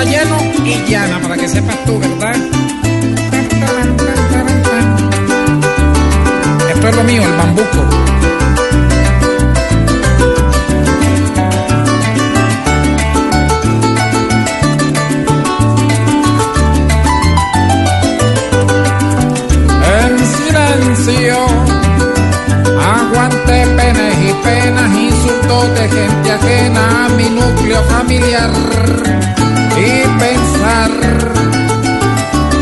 Roja lleno y llana, para que sepas tú, ¿verdad? Esto es lo mío, el bambuco. En silencio, aguante penas y penas, insultos de gente ajena a mi núcleo familiar pensar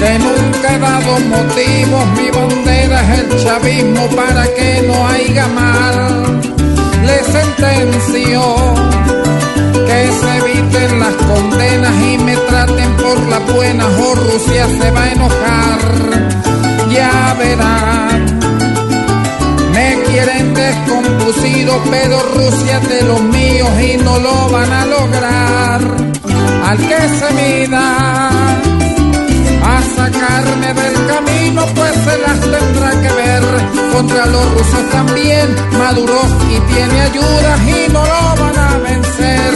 que nunca he dado motivos, mi bandera es el chavismo para que no haya mal. Le sentencio que se eviten las condenas y me traten por la buena o Rusia se va a enojar. Ya verán, me quieren descompusido, pero Rusia de los míos y no lo van a lograr. Al que se mida a sacarme del camino, pues se las tendrá que ver. Contra los rusos también maduró y tiene ayudas y no lo van a vencer.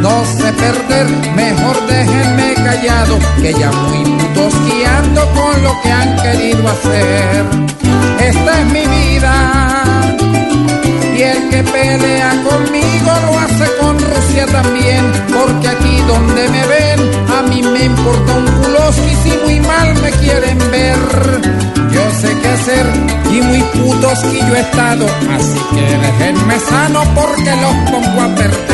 No sé perder, mejor déjenme callado, que ya muy putos guiando con lo que han querido hacer. Esta es mi vida y el que pelea conmigo lo hace con Rusia también, porque aquí donde me ven, a mí me importa un culo y si muy mal me quieren ver. Yo sé qué hacer y muy putos que yo he estado, así que déjenme sano porque los pongo a perder.